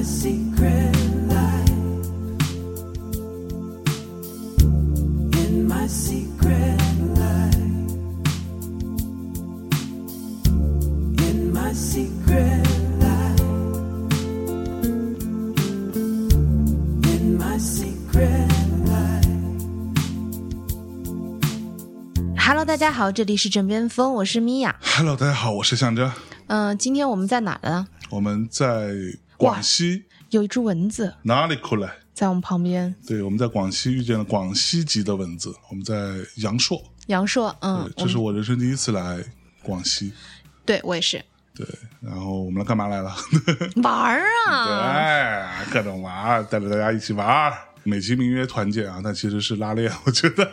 my secret life. In my secret life. In my secret life. In my secret life. Hello，大家好，这里是枕边风，我是米娅。Hello，大家好，我是向真，嗯、今天我们在哪儿呢？我们在广西有一只蚊子哪里过来？在我们旁边，对，我们在广西遇见了广西籍的蚊子，我们在阳朔，阳朔。嗯，，这是我人生第一次来广西，对我也是对，然后我们来干嘛来了？玩儿啊。对，各种玩儿，带着大家一起玩儿，美其名曰团建啊，但其实是拉练，我觉得。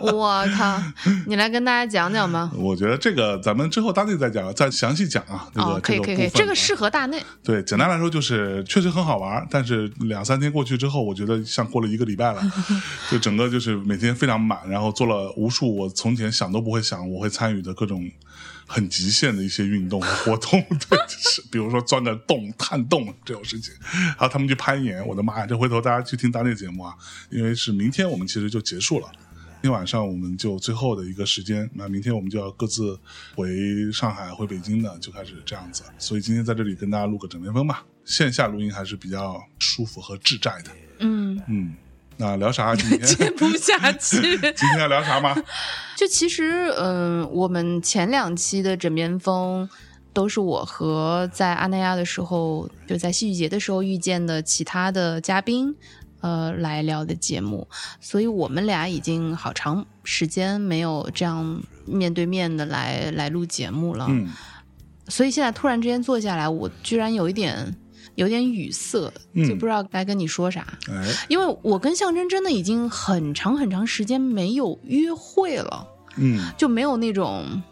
我靠，你来跟大家讲讲吧。我觉得这个咱们之后大内再讲，再详细讲啊。这个、哦，可以可以可以，这个适合大内。对，简单来说就是确实很好玩，但是两三天过去之后，我觉得像过了一个礼拜了，就整个就是每天非常满，然后做了无数我从前想都不会想我会参与的各种很极限的一些运动和活动，对，就是比如说钻个洞、探洞这种事情，然后他们去攀岩，我的妈呀！这回头大家去听当地节目啊，因为是明天我们其实就结束了。今天晚上我们就最后的一个时间，那明天我们就要各自回上海、回北京的，就开始这样子。所以今天在这里跟大家录个枕边风吧，线下录音还是比较舒服和自在的。嗯，嗯，那聊啥？今天 接不下去。今天要聊啥吗？就其实，嗯、我们前两期的枕边风都是我和在阿那亚的时候，就在戏剧节的时候遇见的其他的嘉宾，呃，来聊的节目，所以我们俩已经好长时间没有这样面对面的来来录节目了。嗯，所以现在突然之间坐下来，我居然有一点有点语塞，嗯就不知道该跟你说啥。哎，因为我跟象征真的已经很长很长时间没有约会了。嗯，就没有那种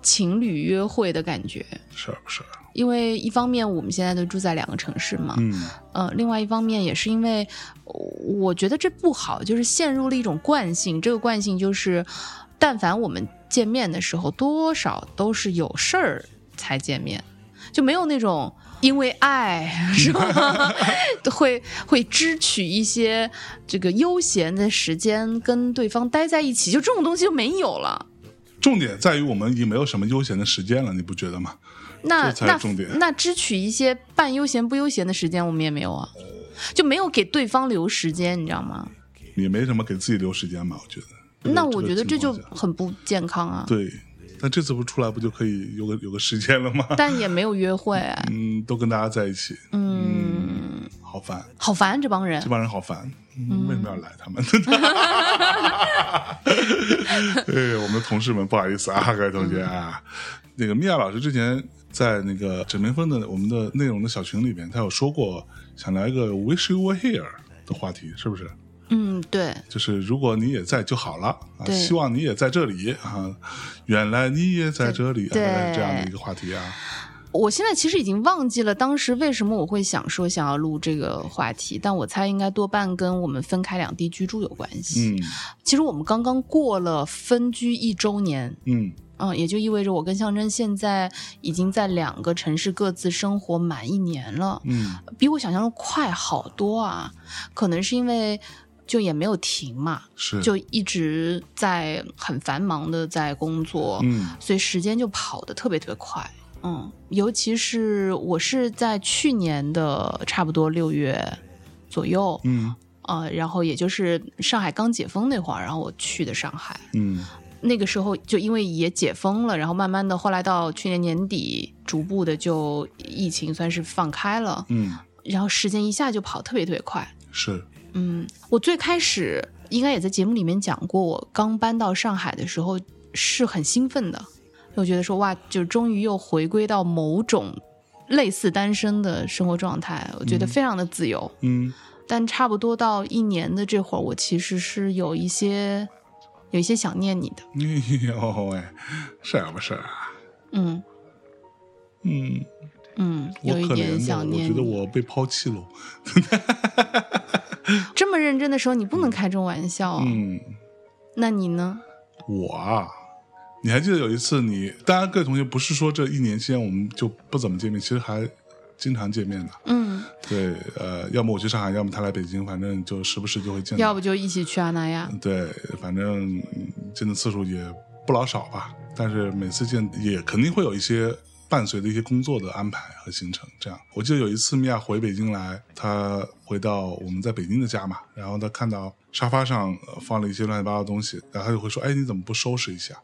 情侣约会的感觉。是不是？因为一方面我们现在都住在两个城市嘛，嗯呃，另外一方面也是因为呃我觉得这不好，就是陷入了一种惯性。这个惯性就是，但凡我们见面的时候，多少都是有事儿才见面，就没有那种因为爱是吧？会会支取一些这个悠闲的时间跟对方待在一起，就这种东西就没有了。重点在于我们已经没有什么悠闲的时间了，你不觉得吗？那那是重点那支取一些半悠闲不悠闲的时间，我们也没有啊，就没有给对方留时间，你知道吗？也没什么给自己留时间吧？我觉得。那我觉得这就很不健康啊。对，但这次不出来不就可以有个有个时间了吗？但也没有约会，嗯，都跟大家在一起，嗯，好烦，好烦这帮人这。帮人好烦，嗯、为什么要来他们？哎，我们的同事们，不好意思啊，各位同学啊，那个米娅老师之前在那个枕边风的我们的内容的小群里边，他有说过想聊一个 “wish you were here” 的话题，是不是？嗯，对，就是如果你也在就好了啊，希望你也在这里啊，原来你也在这里这样的一个话题啊。我现在其实已经忘记了当时为什么我会想说想要录这个话题，但我猜应该多半跟我们分开两地居住有关系。嗯。其实我们刚刚过了分居一周年，嗯。嗯，也就意味着我跟象征现在已经在两个城市各自生活满一年了，嗯。比我想象中快好多啊！可能是因为就也没有停嘛，是就一直在很繁忙的在工作，嗯所以时间就跑得特别特别快。嗯，尤其是我是在去年的差不多六月左右，嗯呃，然后也就是上海刚解封那会儿，然后我去的上海。嗯那个时候就因为也解封了，然后慢慢的后来到去年年底，逐步的就疫情算是放开了，嗯，然后时间一下就跑特别特别快。是嗯，我最开始应该也在节目里面讲过，我刚搬到上海的时候是很兴奋的，我觉得说哇，就终于又回归到某种类似单身的生活状态，我觉得非常的自由。嗯但差不多到一年的这会儿，我其实是有一些有一些想念你的。哎呦喂，是啊不是啊？嗯嗯，嗯，有一点想念我。觉得我被抛弃了。这么认真的时候，你不能开这种玩笑、啊。嗯，那你呢？我啊，你还记得有一次你，当然各位同学不是说这一年间我们就不怎么见面，其实还经常见面的。嗯，对，呃，要么我去上海，要么他来北京，反正就时不时就会见。要不就一起去阿那亚。对，反正嗯见的次数也不老少吧，但是每次见也肯定会有一些伴随的一些工作的安排和行程。这样，我记得有一次米娅回北京来，她回到我们在北京的家嘛，然后她看到沙发上呃放了一些乱七八糟的东西，然后她就会说：“哎，你怎么不收拾一下？”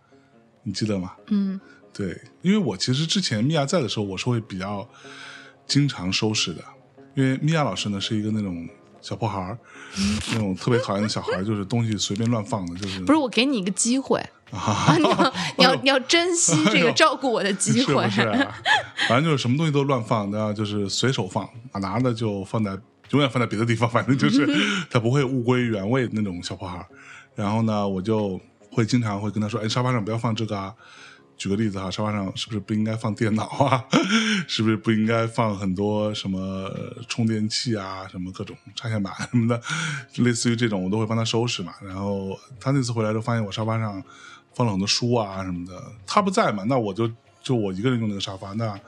你记得吗？嗯对，因为我其实之前米娅在的时候，我是会比较经常收拾的，因为米娅老师呢是一个那种小破孩儿，那种特别讨厌的小孩儿，就是东西随便乱放的，就是 不是，我给你一个机会，啊，你要你要 你要珍惜这个照顾我的机是会。不是啊？反正就是什么东西都乱放，然后就是随手放，拿的就放在永远放在别的地方，反正就是他不会物归原位那种小破孩儿。然后呢，我就会经常会跟他说：“哎，沙发上不要放这个啊。”举个例子哈，沙发上是不是不应该放电脑啊？是不是不应该放很多什么充电器啊、什么各种插线板什么的，类似于这种，我都会帮他收拾嘛。然后他那次回来就发现我沙发上放了很多书啊什么的，他不在嘛，那我就就我一个人用那个沙发，那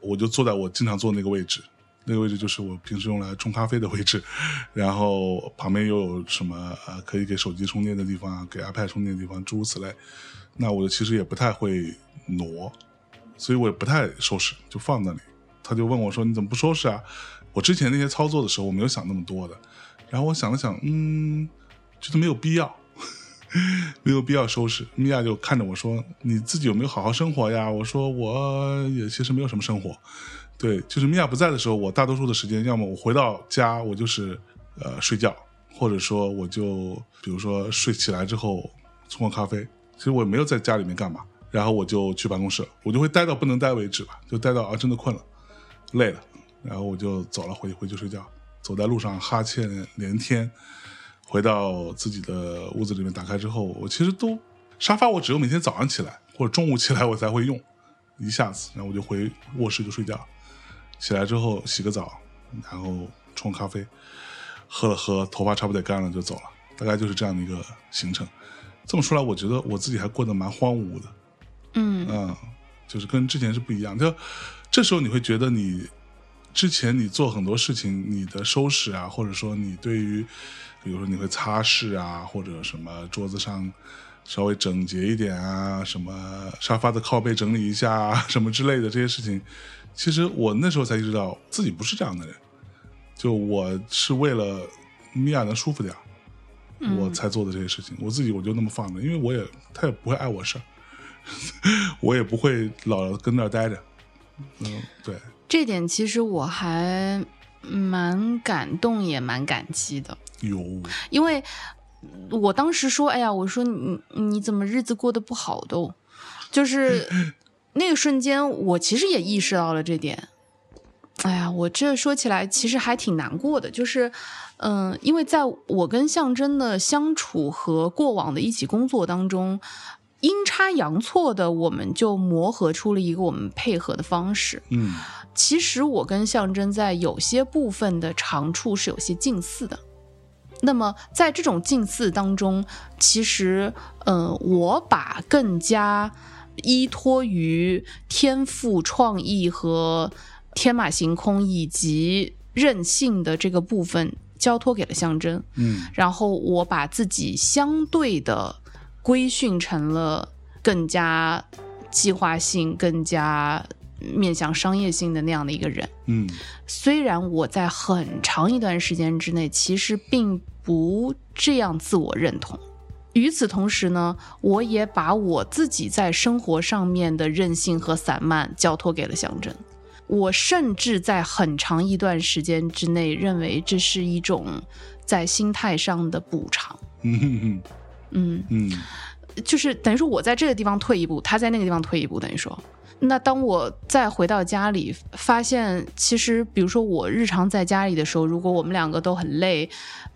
我就坐在我经常坐那个位置，那个位置就是我平时用来冲咖啡的位置，然后旁边又有什么呃可以给手机充电的地方，给 iPad 充电的地方，诸如此类。那我其实也不太会挪，所以我也不太收拾，就放那里。他就问我说：“你怎么不收拾啊？”我之前那些操作的时候，我没有想那么多的。然后我想了想，嗯，觉得没有必要，没有必要收拾。米娅就看着我说：“你自己有没有好好生活呀？”我说：“我也其实没有什么生活。”对，就是米娅不在的时候，我大多数的时间，要么我回到家，我就是呃睡觉，或者说我就比如说睡起来之后冲个咖啡。其实我也没有在家里面干嘛，然后我就去办公室，我就会待到不能待为止吧，就待到啊真的困了，累了，然后我就走了，回回去睡觉。走在路上哈欠连天，回到自己的屋子里面打开之后，我其实都沙发我只有每天早上起来或者中午起来我才会用，一下子，然后我就回卧室就睡觉。起来之后洗个澡，然后冲咖啡，喝了喝，头发差不多干了就走了，大概就是这样的一个行程。这么说来，我觉得我自己还过得蛮荒芜的，嗯嗯，就是跟之前是不一样。就这时候你会觉得你之前你做很多事情，你的收拾啊，或者说你对于，比如说你会擦拭啊，或者什么桌子上稍微整洁一点啊，什么沙发的靠背整理一下啊，什么之类的这些事情，其实我那时候才意识到自己不是这样的人，就我是为了米娅能舒服点儿。我才做的这些事情，我自己我就那么放着，因为我也他也不会碍我事儿，我也不会老跟那儿待着。嗯，对，这点其实我还蛮感动，也蛮感激的，有，因为我当时说，哎呀，我说你你怎么日子过得不好都，就是 那个瞬间，我其实也意识到了这点。哎呀，我这说起来其实还挺难过的，就是，嗯、因为在我跟象征的相处和过往的一起工作当中，阴差阳错的，我们就磨合出了一个我们配合的方式。嗯其实我跟象征在有些部分的长处是有些近似的。那么在这种近似当中，其实，呃，我把更加依托于天赋、创意和天马行空以及任性的这个部分交托给了象征。嗯然后我把自己相对的规训成了更加计划性、更加面向商业性的那样的一个人。嗯虽然我在很长一段时间之内其实并不这样自我认同。与此同时呢，我也把我自己在生活上面的任性和散漫交托给了象征。我甚至在很长一段时间之内认为这是一种在心态上的补偿。嗯嗯就是等于说我在这个地方退一步，他在那个地方退一步，等于说。那当我再回到家里，发现其实，比如说我日常在家里的时候，如果我们两个都很累，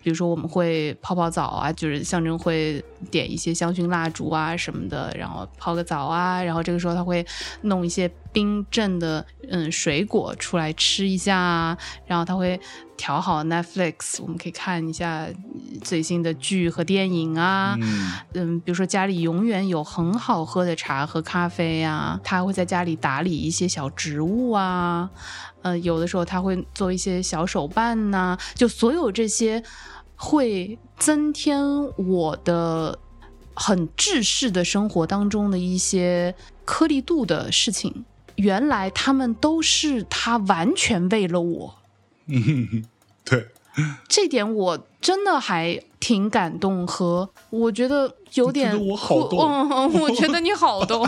比如说我们会泡泡澡啊，就是象征会点一些香薰蜡烛啊什么的，然后泡个澡啊，然后这个时候他会弄一些冰镇的嗯水果出来吃一下啊，然后他会调好 Netflix，我们可以看一下最新的剧和电影啊。嗯嗯，比如说家里永远有很好喝的茶和咖啡呀、他会在家里打理一些小植物啊，呃，有的时候他会做一些小手办呐、就所有这些会增添我的很制式的生活当中的一些颗粒度的事情，原来他们都是他完全为了我。嗯，对，这点我真的还挺感动和我觉得有点我好动嗯，我觉得你好动，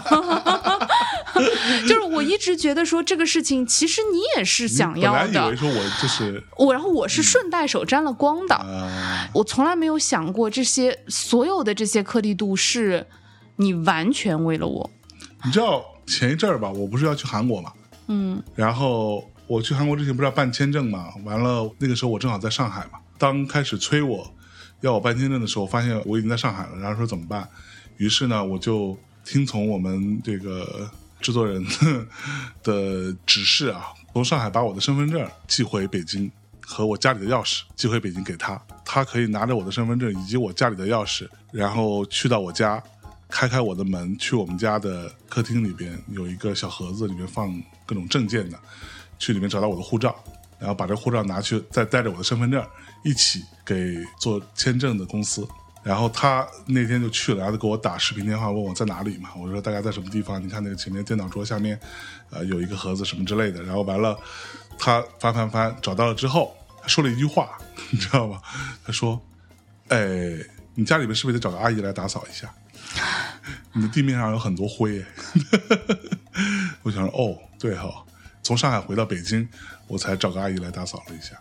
就是我一直觉得说这个事情其实你也是想要的本来以为，说我就是我然后我是顺带手沾了光的，啊、我从来没有想过这些所有的这些颗粒度是你完全为了我，你知道前一阵儿吧，我不是要去韩国嘛，嗯。然后我去韩国之前不是要办签证嘛，完了那个时候我正好在上海嘛，当开始催我要我办签证的时候，发现我已经在上海了，然后说怎么办？于是呢，我就听从我们这个制作人 的指示啊，从上海把我的身份证寄回北京。和我家里的钥匙寄回北京给他，他可以拿着我的身份证以及我家里的钥匙，然后去到我家，开开我的门，去我们家的客厅里边有一个小盒子，里面放各种证件的，去里面找到我的护照，然后把这护照拿去，再带着我的身份证一起给做签证的公司。然后他那天就去了，然后他给我打视频电话，问我在哪里嘛。我说大概在什么地方？你看那个前面电脑桌下面，呃，有一个盒子什么之类的。然后完了，他翻翻翻找到了之后，他说了一句话，你知道吗？他说：“哎，你家里面是不是得找个阿姨来打扫一下？你的地面上有很多灰。”我想说，哦，对哈、从上海回到北京，我才找个阿姨来打扫了一下。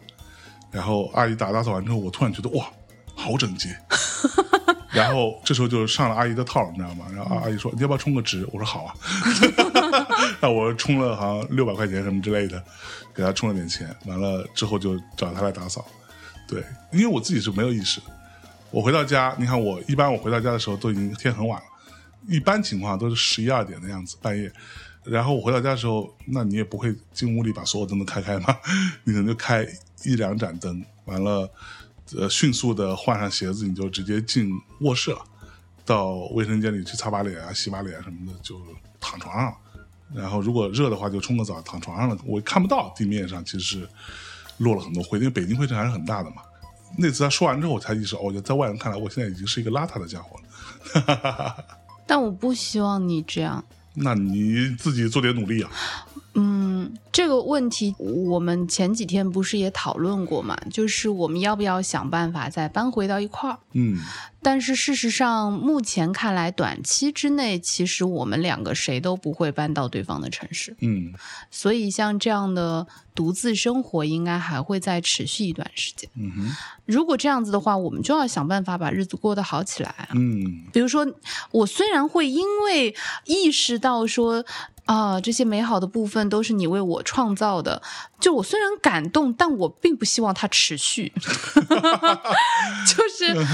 然后阿姨打打扫完之后，我突然觉得哇，好整洁。然后这时候就上了阿姨的套，你知道吗？然后阿阿姨说：“你要不要充个值？”我说：“好啊。”那我充了好像六百块钱什么之类的，给她充了点钱。完了之后就找她来打扫。对，因为我自己是没有意识的。我回到家，你看我一般我回到家的时候都已经天很晚了，一般情况都是十一二点的样子，半夜。然后我回到家的时候，那你也不会进屋里把所有灯都开开吗，你可能就开一两盏灯，完了，呃，迅速的换上鞋子，你就直接进卧室了，到卫生间里去擦把脸啊、洗把脸什么的，就躺床上了。然后如果热的话，就冲个澡，躺床上了。我看不到地面上其实是落了很多灰，因为北京灰尘还是很大的嘛。那次他说完之后，我才意识到，哦，在外人看来，我现在已经是一个邋遢的家伙了。但我不希望你这样。那你自己做点努力啊！嗯，这个问题我们前几天不是也讨论过嘛？就是我们要不要想办法再搬回到一块儿？嗯但是事实上，目前看来，短期之内，其实我们两个谁都不会搬到对方的城市，嗯所以像这样的独自生活，应该还会再持续一段时间。嗯哼如果这样子的话，我们就要想办法把日子过得好起来啊。嗯比如说，我虽然会因为意识到说啊，这些美好的部分都是你为我创造的，就我虽然感动，但我并不希望它持续，就是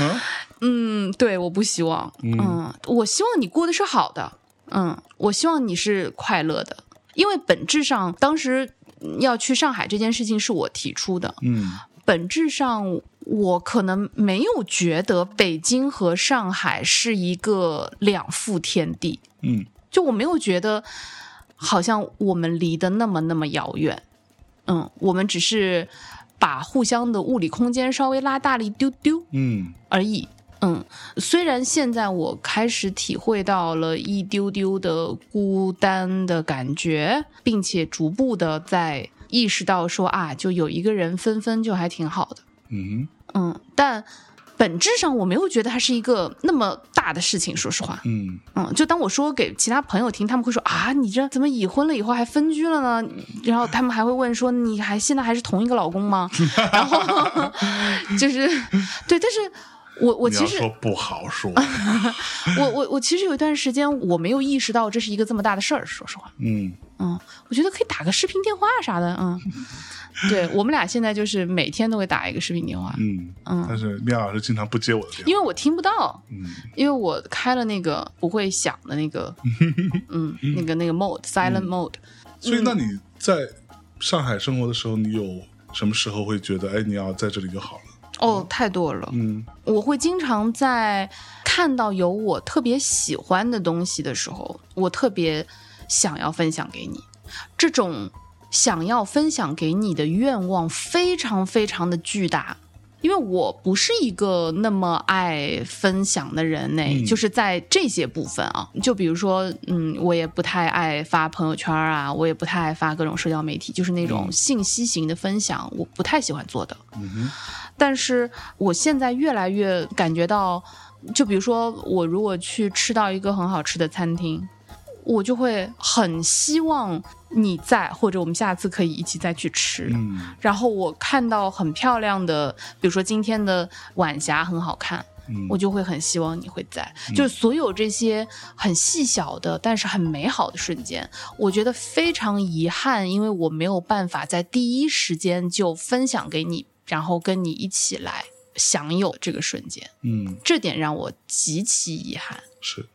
嗯对，我不希望，嗯，我希望你过得是好的，嗯，我希望你是快乐的，因为本质上当时要去上海这件事情是我提出的，嗯。本质上，我可能没有觉得北京和上海是一个两副天地，嗯。就我没有觉得好像我们离得那么那么遥远。嗯，我们只是把互相的物理空间稍微拉大了一丢丢嗯而已。嗯，虽然现在我开始体会到了一丢丢的孤单的感觉，并且逐步的在意识到说啊，就有一个人分分就还挺好的。嗯嗯，但本质上我没有觉得它是一个那么大的事情，说实话。嗯嗯，就当我说给其他朋友听，他们会说啊，你这怎么已婚了以后还分居了呢？然后他们还会问说，你还现在还是同一个老公吗？然后就是对，但是我我其实说不好说，我我我其实有一段时间我没有意识到这是一个这么大的事儿，说实话，嗯嗯，我觉得可以打个视频电话啥的，嗯，对我们俩现在就是每天都会打一个视频电话，嗯嗯但是面老师经常不接我的电话，因为我听不到，嗯因为我开了那个不会响的那个，嗯，那个那个 mode silent mode，所以那你在上海生活的时候，你有什么时候会觉得哎你要在这里就好了？哦，太多了。嗯我会经常在看到有我特别喜欢的东西的时候，我特别想要分享给你。这种想要分享给你的愿望非常非常的巨大。因为我不是一个那么爱分享的人呢，嗯就是在这些部分啊，就比如说，嗯，我也不太爱发朋友圈啊，我也不太爱发各种社交媒体，就是那种嗯信息型的分享，我不太喜欢做的。但是我现在越来越感觉到，就比如说我如果去吃到一个很好吃的餐厅，我就会很希望你在，或者我们下次可以一起再去吃。嗯然后我看到很漂亮的，比如说今天的晚霞很好看，嗯，我就会很希望你会在。就是所有这些很细小的，但是很美好的瞬间，我觉得非常遗憾，因为我没有办法在第一时间就分享给你，然后跟你一起来享有这个瞬间，嗯这点让我极其遗憾。是。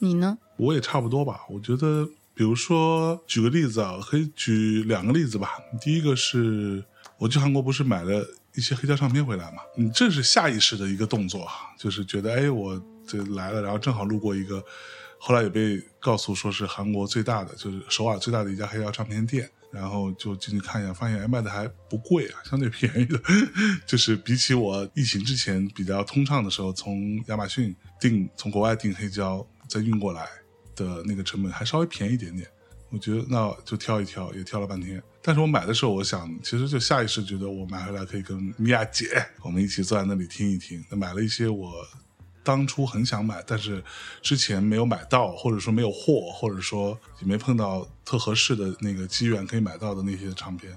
你呢？我也差不多吧。我觉得，比如说举个例子啊，可以举两个例子吧。第一个是我去韩国不是买了一些黑胶唱片回来嘛，嗯，这是下意识的一个动作啊，就是觉得哎，我这来了，然后正好路过一个，后来也被告诉说是韩国最大的，就是首尔最大的一家黑胶唱片店。然后就进去看一下，发现哎卖的还不贵啊，相对便宜的，就是比起我疫情之前比较通畅的时候，从亚马逊订从国外订黑胶再运过来的那个成本还稍微便宜一点点。我觉得那就挑一挑，也挑了半天。但是我买的时候，我想其实就下意识觉得我买回来可以跟米娅姐我们一起坐在那里听一听。那买了一些我当初很想买，但是之前没有买到，或者说没有货，或者说也没碰到特合适的那个机缘可以买到的那些唱片，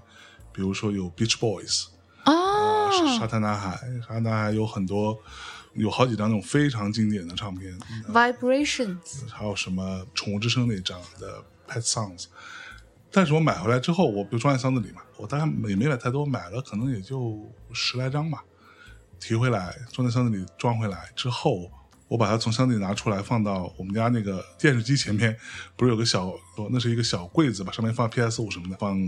比如说有 Beach Boys 啊、沙滩男孩，沙滩男孩有很多，有好几张那种非常经典的唱片，Vibrations，还有什么《宠物之声》那张的 Pet Sounds。但是我买回来之后，我就装在箱子里嘛，我大概也没买太多，买了可能也就十来张吧。提回来，装在箱子里装回来之后，我把它从箱子里拿出来，放到我们家那个电视机前面，不是有个小，那是一个小柜子吧，上面放 PS 五什么的，放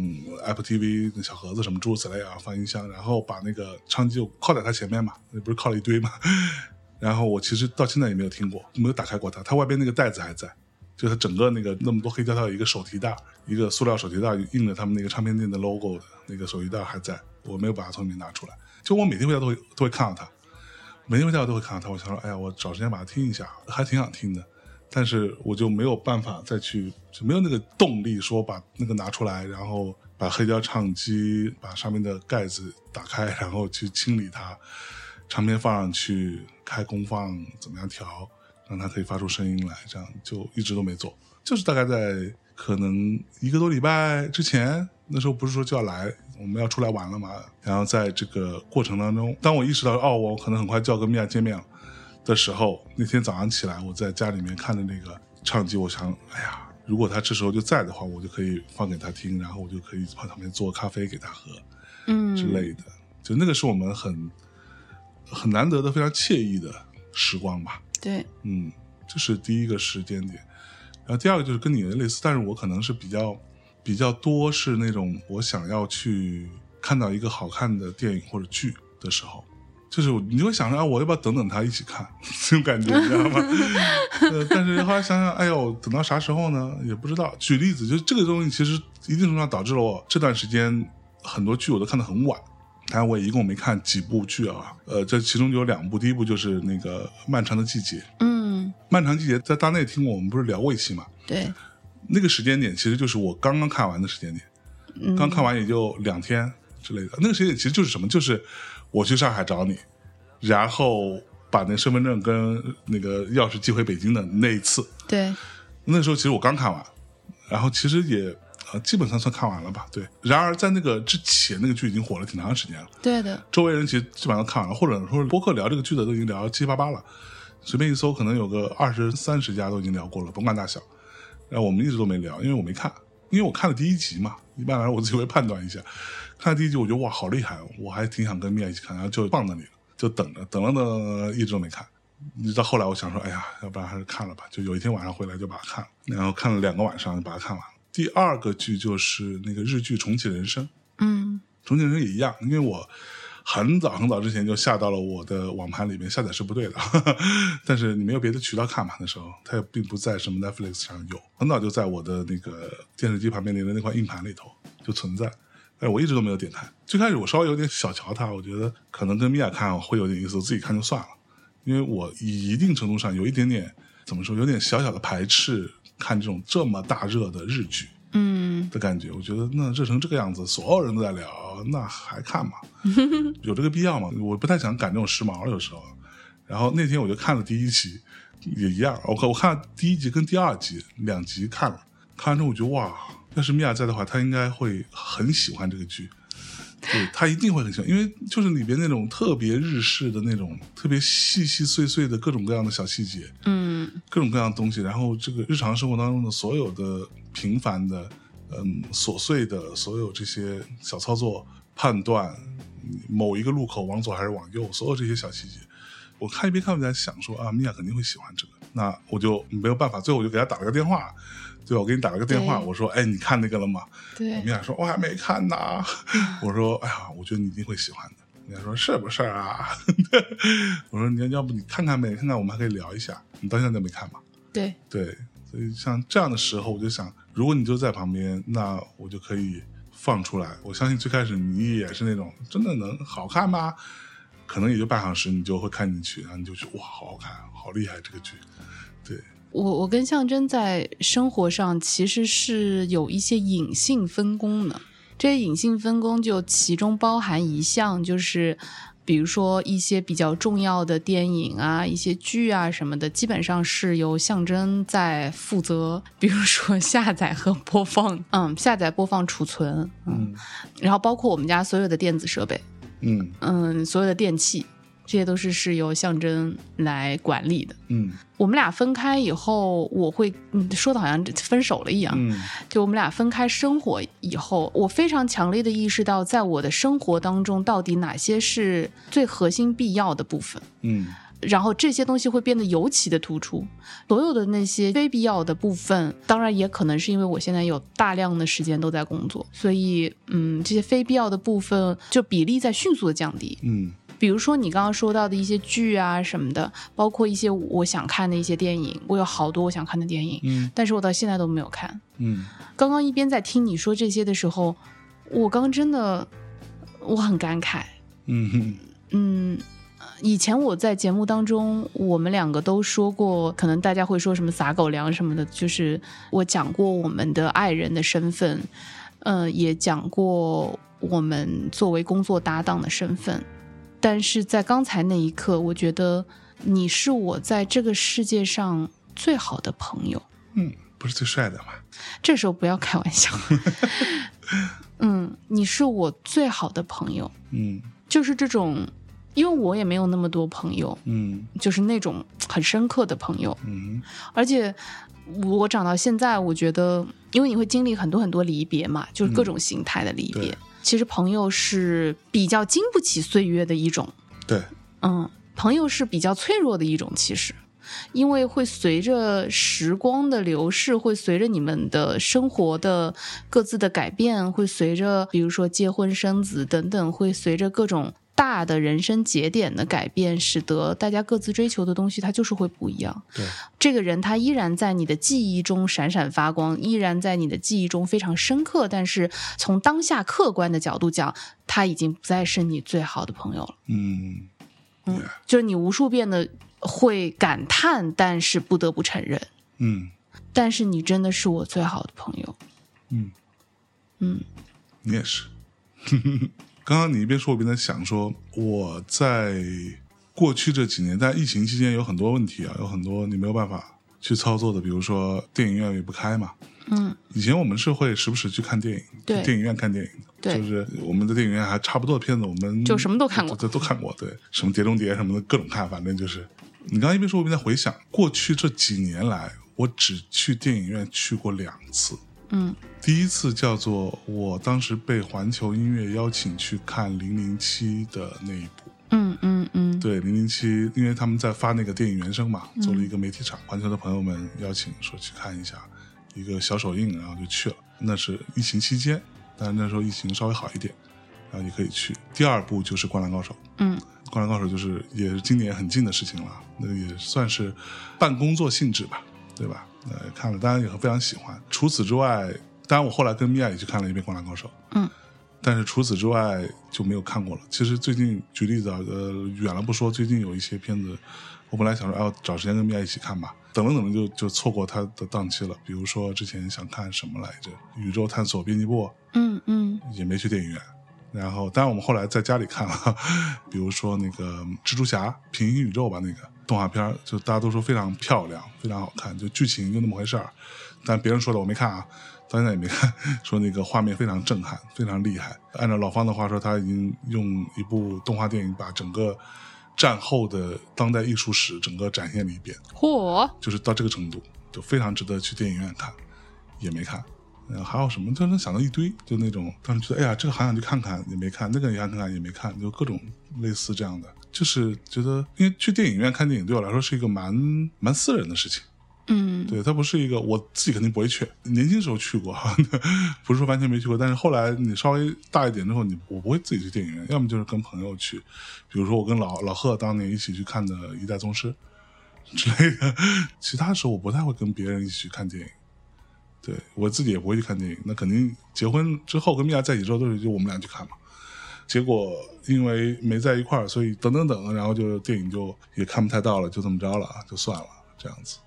Apple TV 那小盒子什么诸如此类啊，放音箱，然后把那个唱机就靠在它前面嘛，那不是靠了一堆嘛。然后我其实到现在也没有听过，没有打开过它，它外边那个袋子还在，就它整个那个那么多黑胶，它有一个手提袋，一个塑料手提袋印着他们那个唱片店的 logo 的那个手提袋还在，我没有把它从里面拿出来。就我每天回家都会都会看到它，每天回家我都会看到它。我想说，哎呀，我找时间把它听一下，还挺想听的。但是我就没有办法再去，就没有那个动力说把那个拿出来，然后把黑胶唱机把上面的盖子打开，然后去清理它，唱片放上去，开功放，怎么样调，让它可以发出声音来，这样就一直都没做。就是大概在可能一个多礼拜之前，那时候不是说就要来，我们要出来玩了嘛。然后在这个过程当中，当我意识到哦，我可能很快就要跟米娅见面了的时候，那天早上起来，我在家里面看着那个唱机，我想，哎呀，如果他这时候就在的话，我就可以放给他听，然后我就可以旁边做咖啡给他喝嗯，之类的。就那个是我们很很难得的、非常惬意的时光吧。对，嗯，这是第一个时间点。然后第二个就是跟你的类似，但是我可能是比较比较多是那种我想要去看到一个好看的电影或者剧的时候，就是你就会想着啊，我要不要等等他一起看 这种感觉，你知道吗？呃，但是后来想想，哎呦，等到啥时候呢？也不知道。举例子，就这个东西其实一定程度上导致了我这段时间很多剧我都看得很晚。当然，我也一共没看几部剧啊，呃，这其中就有两部，第一部就是那个《漫长的季节》，嗯，漫长季节在大内听过，我们不是聊过一期嘛？对，那个时间点其实就是我刚刚看完的时间点，嗯刚看完也就两天之类的。那个时间点其实就是什么？就是我去上海找你，然后把那身份证跟那个钥匙寄回北京的那一次。对，那时候其实我刚看完，然后其实也呃基本上算看完了吧。对，然而在那个之前，那个剧已经火了挺长时间了。对的，周围人其实基本上都看完了，或者说播客聊这个剧的都已经聊七七八八了，随便一搜可能有个二十三十家都已经聊过了，甭管大小。然后我们一直都没聊，因为我没看，因为我看了第一集嘛。一般来说我自己会判断一下，看了第一集我觉得哇好厉害，我还挺想跟米娅一起看，然后就放那里了，就等着等了等，一直都没看。一直到后来我想说，哎呀，要不然还是看了吧。就有一天晚上回来就把它看了，然后看了两个晚上就把它看完了。第二个剧就是那个日剧《重启人生》。嗯重启人生也一样，因为我很早很早之前就下到了我的网盘里面，下载是不对的，但是你没有别的渠道看嘛，那时候它也并不在什么 Netflix 上有，很早就在我的那个电视机旁边连的那块硬盘里头就存在。但是我一直都没有点开。最开始我稍微有点小瞧它，我觉得可能跟米娅看会有点意思，我自己看就算了。因为我一定程度上有一点点怎么说，有点小小的排斥看这种这么大热的日剧嗯的感觉。我觉得那热成这个样子，所有人都在聊，那还看吗？有这个必要吗？我不太想赶这种时髦，有时候。然后那天我就看了第一集，也一样。我看我看了第一集跟第二集两集看了，看完之后我觉得哇，要是米娅在的话，她应该会很喜欢这个剧。对她一定会很喜欢，因为就是里边那种特别日式的那种特别细细碎碎的各种各样的小细节，嗯各种各样的东西，然后这个日常生活当中的所有的平凡的、嗯琐碎的所有这些小操作、判断，嗯某一个路口往左还是往右，所有这些小细节，我看一边看一边在想说啊，米娅肯定会喜欢这个，那我就没有办法，最后我就给他打了个电话，对吧？我给你打了个电话，我说，哎，你看那个了吗？对米娅说：“我还没看呢。”我说：“哎呀，我觉得你一定会喜欢的。”米娅说：“是不是啊？” 我说：“你要要不你看看呗，看看我们还可以聊一下。你到现在都没看吗？对，对，所以像这样的时候，我就想，如果你就在旁边，那我就可以放出来。我相信最开始你也是那种真的能好看吗？可能也就半小时，你就会看进去，然后你就觉得哇，好好看，好厉害这个剧。对，我我跟象征在生活上其实是有一些隐性分工的，这些隐性分工就其中包含一项就是。比如说一些比较重要的电影啊、一些剧啊什么的，基本上是由象征在负责。比如说下载和播放，嗯，下载、播放、储存，嗯，嗯。然后包括我们家所有的电子设备，嗯。嗯，所有的电器，这些都是是由象征来管理的。嗯我们俩分开以后，我会嗯说的好像分手了一样。嗯就我们俩分开生活以后，我非常强烈的意识到，在我的生活当中，到底哪些是最核心必要的部分。嗯然后这些东西会变得尤其的突出，所有的那些非必要的部分，当然也可能是因为我现在有大量的时间都在工作，所以嗯，这些非必要的部分就比例在迅速的降低。嗯比如说你刚刚说到的一些剧啊什么的，包括一些我想看的一些电影，我有好多我想看的电影，嗯但是我到现在都没有看。嗯刚刚一边在听你说这些的时候，我刚真的我很感慨。嗯嗯，以前我在节目当中，我们两个都说过，可能大家会说什么撒狗粮什么的，就是我讲过我们的爱人的身份，呃，也讲过我们作为工作搭档的身份。但是在刚才那一刻，我觉得你是我在这个世界上最好的朋友。嗯，不是最帅的吗？这时候不要开玩笑。嗯，你是我最好的朋友，嗯就是这种，因为我也没有那么多朋友，嗯就是那种很深刻的朋友，嗯而且我长到现在，我觉得，因为你会经历很多很多离别嘛，就是各种形态的离别。对其实朋友是比较经不起岁月的一种，对，嗯，朋友是比较脆弱的一种，其实，因为会随着时光的流逝，会随着你们的生活的各自的改变，会随着比如说结婚生子等等，会随着各种大的人生节点的改变，使得大家各自追求的东西它就是会不一样。对，这个人他依然在你的记忆中闪闪发光，依然在你的记忆中非常深刻，但是从当下客观的角度讲，他已经不再是你最好的朋友了。嗯嗯，就是你无数遍的会感叹，但是不得不承认，嗯但是你真的是我最好的朋友。嗯，嗯你也是。刚刚你一边说，我一边在想说，我在过去这几年，在疫情期间有很多问题啊，有很多你没有办法去操作的，比如说电影院也不开嘛。嗯以前我们是会时不时去看电影，对去电影院看电影就是我们的电影院还差不多的片子，我们就什么都看过都都看过，对，什么《碟中谍》什么的各种看，反正就是。你刚刚一边说，我一边在回想，过去这几年来，我只去电影院去过两次。嗯第一次叫做我当时被环球音乐邀请去看《零零七》的那一部，嗯嗯嗯，对，《零零七》，因为他们在发那个电影原声嘛，做了一个媒体场，环球的朋友们邀请说去看一下一个小首映，然后就去了。那是疫情期间，但是那时候疫情稍微好一点，然后也可以去。第二部就是《灌篮高手》，嗯《灌篮高手》就是也是今年很近的事情了，那个也算是半工作性质吧，对吧？呃，看了，当然也非常喜欢。除此之外，当然我后来跟米娅也去看了一遍《灌篮高手》，嗯，但是除此之外就没有看过了。其实最近举例子啊，呃，远了不说，最近有一些片子，我本来想说，哎，找时间跟米娅一起看吧，等了等了就就错过它的档期了。比如说之前想看什么来着，《宇宙探索编辑部》，嗯嗯也没去电影院。然后，当然我们后来在家里看了，比如说那个《蜘蛛侠：平行宇宙》吧，那个动画片儿，就大家都说非常漂亮，非常好看，就剧情就那么回事儿。但别人说的我没看啊，到现在也没看，说那个画面非常震撼，非常厉害。按照老方的话说，他已经用一部动画电影把整个战后的当代艺术史整个展现了一遍。嚯，就是到这个程度，就非常值得去电影院看，也没看。嗯还有什么，就能想到一堆，就那种当时觉得，哎呀，这个好想去看看，也没看；那个也想看看，也没看，就各种类似这样的。就是觉得，因为去电影院看电影对我来说是一个蛮蛮私人的事情，嗯对，它不是一个我自己肯定不会去。年轻时候去过，不是说完全没去过，但是后来你稍微大一点之后，你我不会自己去电影院，要么就是跟朋友去，比如说我跟老老贺当年一起去看的《一代宗师》之类的。其他时候我不太会跟别人一起去看电影，对我自己也不会去看电影。那肯定结婚之后跟米娅在一起之后都是就我们俩去看嘛。结果因为没在一块儿，所以等等等，然后就电影就也看不太到了，就这么着了，就算了，这样子。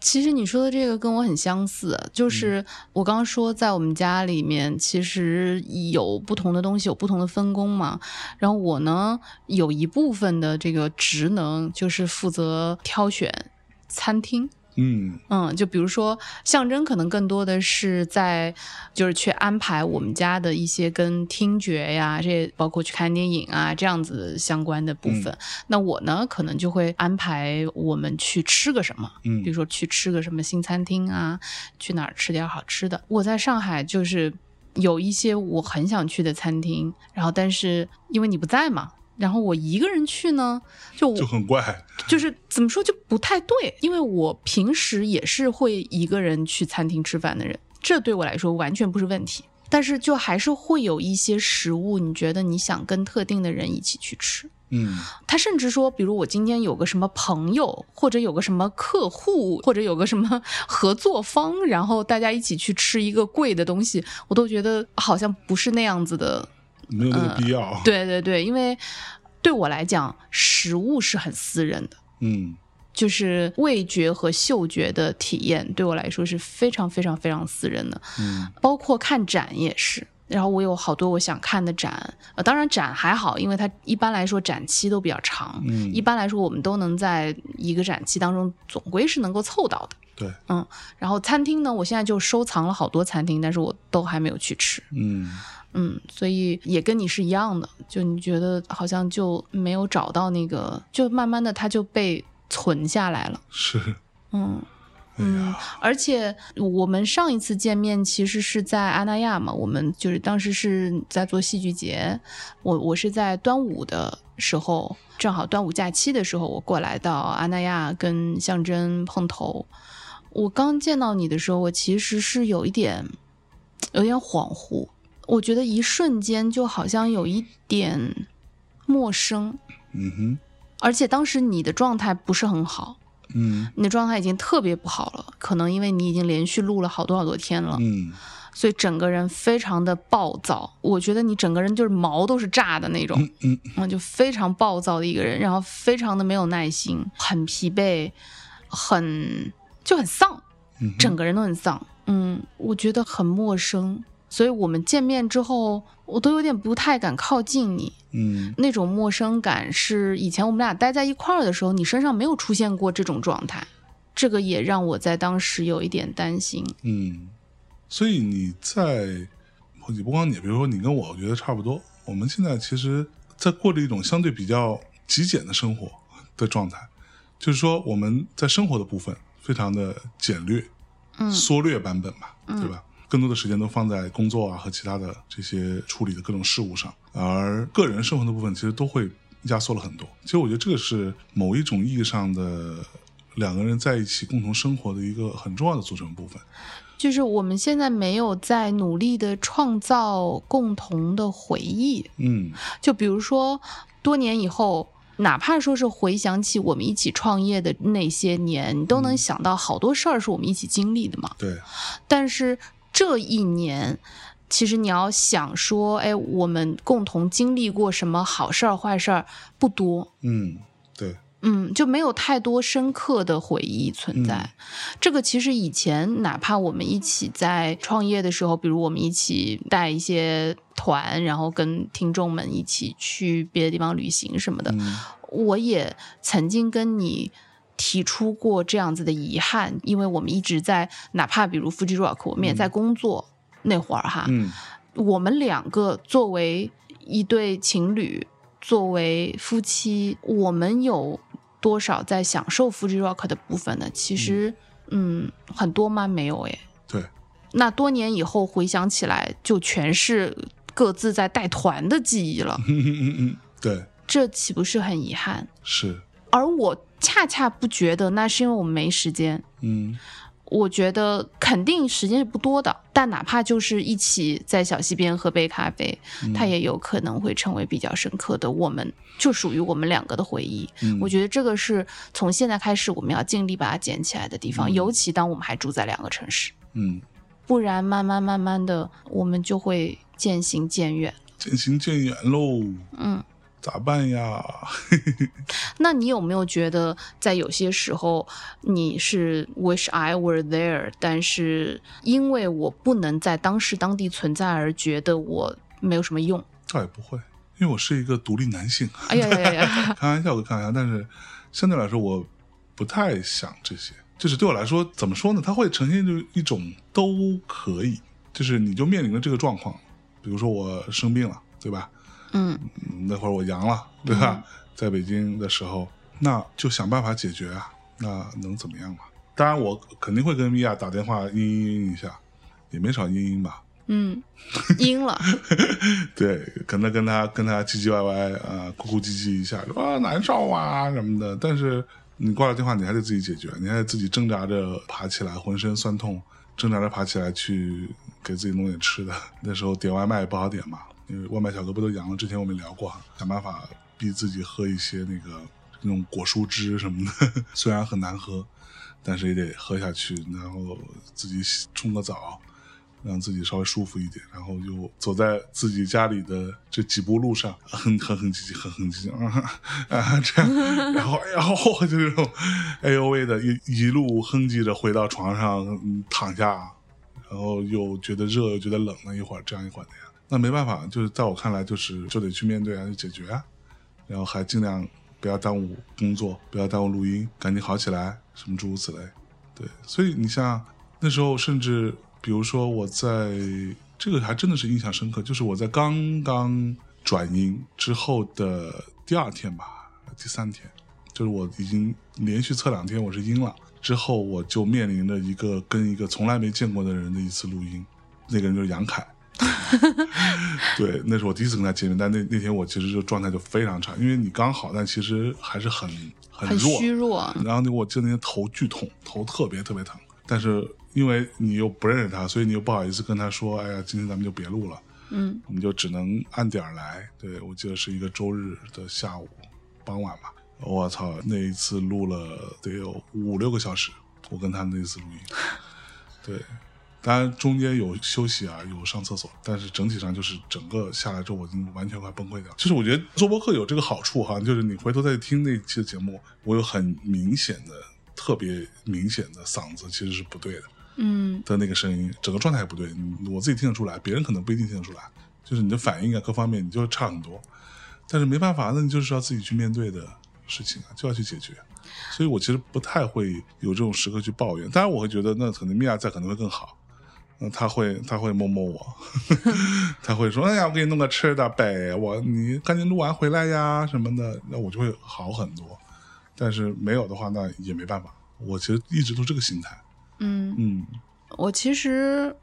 其实你说的这个跟我很相似，就是我刚刚说在我们家里面，其实有不同的东西，有不同的分工嘛。然后我呢，有一部分的这个职能就是负责挑选餐厅。嗯嗯，就比如说象征，可能更多的是在就是去安排我们家的一些跟听觉呀，这些包括去看电影啊这样子相关的部分。那我呢，可能就会安排我们去吃个什么，嗯比如说去吃个什么新餐厅啊，去哪儿吃点好吃的。我在上海就是有一些我很想去的餐厅，然后但是因为你不在嘛。然后我一个人去呢，就就很怪。就是怎么说就不太对，因为我平时也是会一个人去餐厅吃饭的人，这对我来说完全不是问题。但是就还是会有一些食物，你觉得你想跟特定的人一起去吃。嗯他甚至说，比如我今天有个什么朋友，或者有个什么客户，或者有个什么合作方，然后大家一起去吃一个贵的东西，我都觉得好像不是那样子的没有那个必要。对对对，因为对我来讲，食物是很私人的，嗯就是味觉和嗅觉的体验，对我来说是非常非常非常私人的。嗯包括看展也是。然后我有好多我想看的展，呃，当然展还好，因为它一般来说展期都比较长，嗯，一般来说我们都能在一个展期当中总归是能够凑到的。对，嗯然后餐厅呢，我现在就收藏了好多餐厅，但是我都还没有去吃。嗯嗯，所以也跟你是一样的，就你觉得好像就没有找到那个，就慢慢的它就被存下来了。是。嗯，嗯，而且我们上一次见面其实是在阿那亚嘛，我们就是当时是在做戏剧节，我我是在端午的时候，正好端午假期的时候，我过来到阿那亚跟象征碰头。我刚见到你的时候，我其实是有一点有点恍惚，我觉得一瞬间就好像有一点陌生，嗯哼，而且当时你的状态不是很好。嗯你的状态已经特别不好了，可能因为你已经连续录了好多好多天了，嗯所以整个人非常的暴躁。我觉得你整个人就是毛都是炸的那种，嗯嗯，就非常暴躁的一个人，然后非常的没有耐心，很疲惫，很就很丧，嗯，整个人都很丧。嗯，我觉得很陌生，所以我们见面之后，我都有点不太敢靠近你。嗯那种陌生感是以前我们俩待在一块儿的时候，你身上没有出现过这种状态，这个也让我在当时有一点担心。嗯，所以你在，也不光你，比如说你跟我，我觉得差不多。我们现在其实，在过着一种相对比较极简的生活的状态，就是说我们在生活的部分非常的简略，嗯缩略版本吧，对吧？更多的时间都放在工作啊和其他的这些处理的各种事务上，而个人生活的部分其实都会压缩了很多。其实我觉得这个是某一种意义上的两个人在一起共同生活的一个很重要的组成部分。就是我们现在没有在努力的创造共同的回忆，嗯就比如说多年以后。哪怕说是回想起我们一起创业的那些年，你都能想到好多事儿是我们一起经历的嘛。对，但是这一年，其实你要想说，哎，我们共同经历过什么好事儿、坏事儿不多，嗯对，嗯，就没有太多深刻的回忆存在。这个其实以前哪怕我们一起在创业的时候，比如我们一起带一些团，然后跟听众们一起去别的地方旅行什么的，嗯我也曾经跟你。提出过这样子的遗憾，因为我们一直在，哪怕比如 Fuji Rock，我们也在工作、那会儿哈，嗯我们两个作为一对情侣，作为夫妻，我们有多少在享受 Fuji Rock 的部分呢？其实，嗯，很多吗？没有诶。对，那多年以后回想起来，就全是各自在带团的记忆了，嗯嗯嗯嗯，对，这岂不是很遗憾？是，而我恰恰不觉得那是因为我们没时间，嗯。我觉得肯定时间是不多的，但哪怕就是一起在小溪边喝杯咖啡，它也有可能会成为比较深刻的我们，就属于我们两个的回忆。嗯。我觉得这个是从现在开始我们要尽力把它捡起来的地方，嗯。尤其当我们还住在两个城市，嗯，不然慢慢慢慢的我们就会渐行渐远。渐行渐远喽，嗯，咋办呀？那你有没有觉得，在有些时候你是 wish I were there，但是因为我不能在当时当地存在而觉得我没有什么用？倒也不会，因为我是一个独立男性，哎呀呀呀呀！开玩笑归开玩笑，但是相对来说，我不太想这些。就是对我来说，怎么说呢？它会呈现就一种都可以，就是你就面临着这个状况，比如说我生病了，对吧？嗯嗯那会儿我阳了，对吧？在北京的时候，那就想办法解决啊。那能怎么样嘛？当然，我肯定会跟米娅打电话嘤嘤嘤一下，也没少嘤嘤吧。嗯，阴了。对，可能跟他跟他唧唧歪歪啊、哭哭唧唧一下，说啊难受啊什么的。但是你挂了电话，你还得自己解决，你还得自己挣扎着爬起来，浑身酸痛，挣扎着爬起来去给自己弄点吃的。那时候点外卖也不好点嘛，因为外卖小哥不都阳了？之前我们聊过，想办法逼自己喝一些那个那种果蔬汁什么的，虽然很难喝，但是也得喝下去，然后自己洗冲个澡。让自己稍微舒服一点，然后就走在自己家里的这几步路上，哼哼哼唧唧，哼哼唧唧啊啊这样，然后然后就这种哎呦喂的一一路哼唧着回到床上、嗯躺下，然后又觉得热又觉得冷了一会儿这样一会儿那样，那没办法，就是在我看来就是就得去面对啊，去解决啊，然后还尽量不要耽误工作，不要耽误录音，赶紧好起来，什么诸如此类。对，所以你像那时候，甚至比如说我在这个还真的是印象深刻，就是我在刚刚转阴之后的第二天吧，第三天，就是我已经连续测两天我是阴了，之后我就面临着一个跟一个从来没见过的人的一次录音，那个人就是杨凯。对，那是我第一次跟他见面，但那那天我其实就状态就非常差，因为你刚好，但其实还是很很虚弱。然后那我记得那天头剧痛，头特别特别疼，但是因为你又不认识他，所以你又不好意思跟他说，哎呀，今天咱们就别录了，嗯我们就只能按点儿来。对我记得是一个周日的下午傍晚吧，我操，那一次录了得有五六个小时，我跟他那一次录音，对。当然中间有休息啊，有上厕所，但是整体上就是整个下来之后，我已经完全快崩溃掉。就是我觉得做播客有这个好处哈，就是你回头再听那期的节目，我有很明显的、特别明显的嗓子其实是不对的嗯的那个声音，整个状态也不对，我自己听得出来，别人可能不一定听得出来，就是你的反应啊各方面你就差很多。但是没办法，那你就是要自己去面对的事情啊，就要去解决。所以我其实不太会有这种时刻去抱怨，当然我会觉得那可能米娅在可能会更好。那他会他会摸摸我，他会说：“哎呀，我给你弄个吃的呗，我你赶紧录完回来呀什么的。”那我就会好很多。但是没有的话，那也没办法。我其实一直都这个心态。嗯，嗯我其实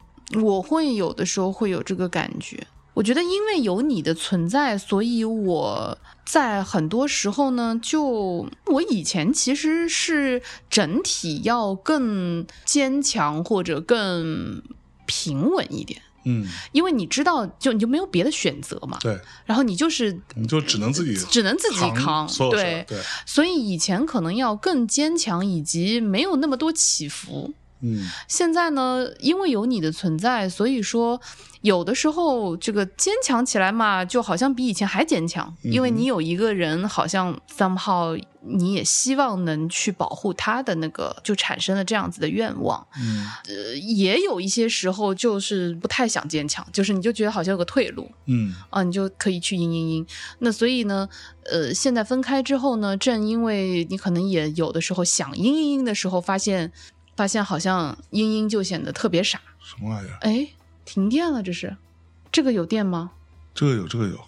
我会有的时候会有这个感觉，我觉得因为有你的存在，所以我在很多时候呢，就我以前其实是整体要更坚强或者更平稳一点，嗯，因为你知道，就你就没有别的选择嘛，对，然后你就是你就只能自己只能自己扛，对，所以以前可能要更坚强，以及没有那么多起伏。嗯。现在呢，因为有你的存在，所以说有的时候这个坚强起来嘛，就好像比以前还坚强，因为你有一个人，好像 somehow 你也希望能去保护他的那个，就产生了这样子的愿望。嗯。呃，也有一些时候就是不太想坚强，就是你就觉得好像有个退路，嗯。啊，你就可以去嘤嘤嘤。那所以呢，呃，现在分开之后呢，正因为你可能也有的时候想嘤嘤嘤的时候，发现发现好像英英就显得特别傻。什么玩意儿？哎，停电了，这是？这个有电吗？这个有，这个有，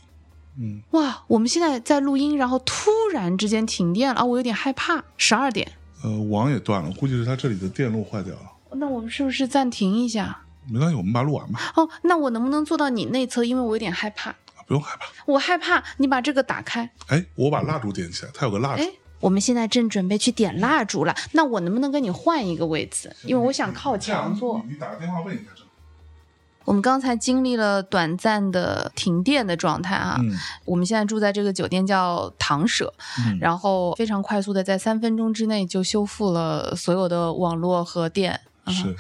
嗯，哇，我们现在在录音，然后突然之间停电了啊，我有点害怕。十二点，呃，网也断了，估计是它这里的电路坏掉了。那我们是不是暂停一下？没关系，我们把它录完吧，哦，那我能不能坐到你内侧？因为我有点害怕，啊不用害怕。我害怕你把这个打开。哎，我把蜡烛点起来，它有个蜡烛哎，我们现在正准备去点蜡烛了，那我能不能跟你换一个位置？因为我想靠墙坐。你你打个电话问一下这个。我们刚才经历了短暂的停电的状态啊，嗯我们现在住在这个酒店叫唐舍，嗯然后非常快速的在三分钟之内就修复了所有的网络和电，嗯是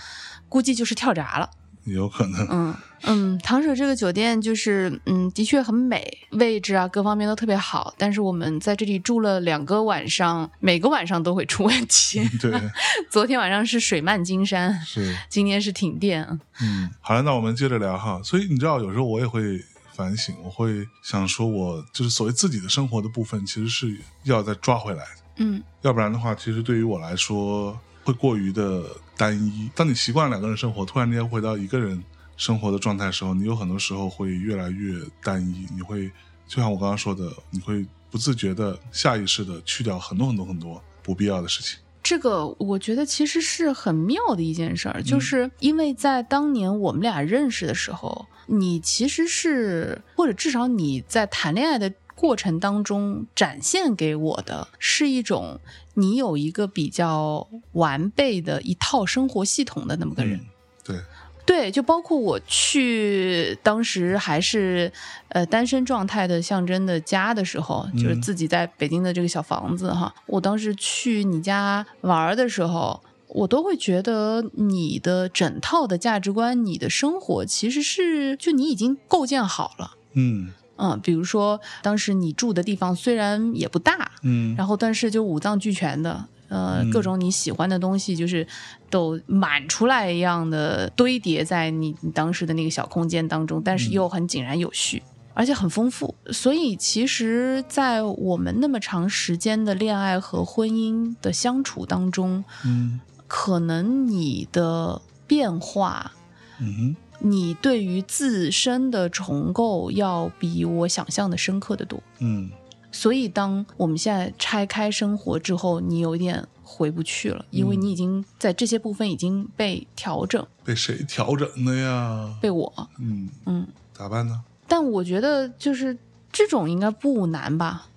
估计就是跳闸了。有可能。嗯嗯，唐舍这个酒店就是嗯，的确很美，位置啊各方面都特别好。但是我们在这里住了两个晚上，每个晚上都会出问题。对，昨天晚上是水漫金山，是，今天是停电。嗯，好了，那我们接着聊哈。所以你知道，有时候我也会反省，我会想说，我就是所谓自己的生活的部分，其实是要再抓回来的，嗯要不然的话，其实对于我来说会过于的单一。当你习惯了两个人生活，突然间回到一个人生活的状态的时候，你有很多时候会越来越单一，你会就像我刚刚说的，你会不自觉的、下意识的去掉很多很多很多不必要的事情。这个我觉得其实是很妙的一件事儿，就是因为在当年我们俩认识的时候，你其实是，或者至少你在谈恋爱的过程当中展现给我的是一种你有一个比较完备的一套生活系统的那么个人。嗯，对，对，就包括我去当时还是呃单身状态的象征的家的时候，就是嗯自己在北京的这个小房子哈。我当时去你家玩儿的时候，我都会觉得你的整套的价值观、你的生活其实是就你已经构建好了。嗯嗯，比如说当时你住的地方虽然也不大，嗯，然后但是就五脏俱全的，呃，嗯。各种你喜欢的东西就是都满出来一样的堆叠在你你当时的那个小空间当中，但是又很井然有序。而且很丰富，所以其实，在我们那么长时间的恋爱和婚姻的相处当中，嗯。可能你的变化，嗯你对于自身的重构，要比我想象的深刻的多。嗯所以，当我们现在拆开生活之后，你有一点回不去了，因为你已经在这些部分已经被调整，被谁调整的呀？被我，嗯，嗯。咋办呢？但我觉得就是这种应该不难吧。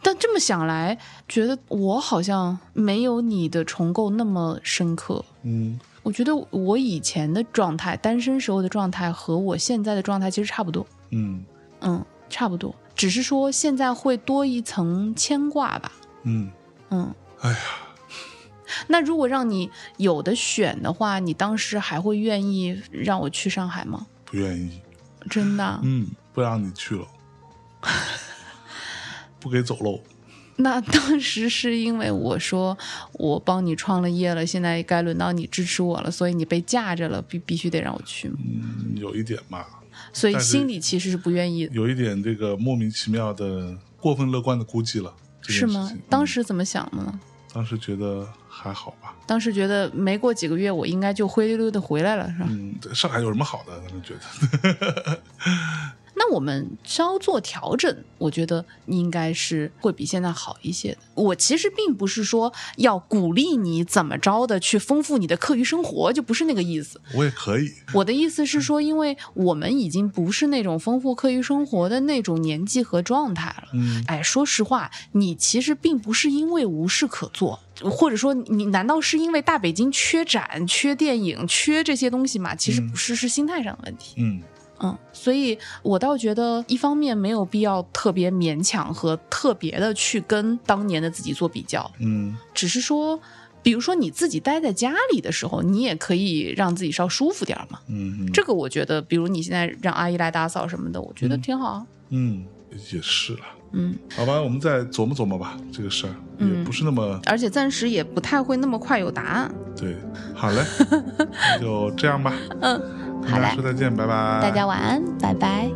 但这么想来，觉得我好像没有你的重构那么深刻。嗯我觉得我以前的状态，单身时候的状态和我现在的状态其实差不多，嗯嗯，差不多，只是说现在会多一层牵挂吧，嗯，嗯。哎呀，那如果让你有的选的话，你当时还会愿意让我去上海吗？不愿意。真的啊？嗯，不让你去了，不给走喽。那当时是因为我说我帮你创了业了，现在该轮到你支持我了，所以你被架着了，必必须得让我去吗？嗯，有一点吧，所以心里其实是不愿意的，有一点这个莫名其妙的过分乐观的估计了。是吗当时怎么想的呢？当时觉得还好吧。当时觉得没过几个月，我应该就灰溜溜的回来了，是吧？嗯，对上海有什么好的？他们觉得，那我们稍作调整，我觉得应该是会比现在好一些的。我其实并不是说要鼓励你怎么着的去丰富你的课余生活，就不是那个意思。我也可以，我的意思是说，因为我们已经不是那种丰富课余生活的那种年纪和状态了。嗯哎，说实话，你其实并不是因为无事可做，或者说你难道是因为大北京缺展、缺电影、缺这些东西吗？其实不是，是心态上的问题。嗯嗯，所以我倒觉得，一方面没有必要特别勉强和特别的去跟当年的自己做比较，嗯只是说，比如说你自己待在家里的时候，你也可以让自己稍舒服点嘛。嗯这个我觉得，比如你现在让阿姨来打扫什么的，我觉得挺好啊。嗯，也是了。嗯，好吧，我们再琢磨琢磨吧，这个事儿也嗯不是那么而且暂时也不太会那么快有答案。对。好嘞，那就这样吧，嗯，跟好嘞，再见，拜拜，大家晚安，拜拜。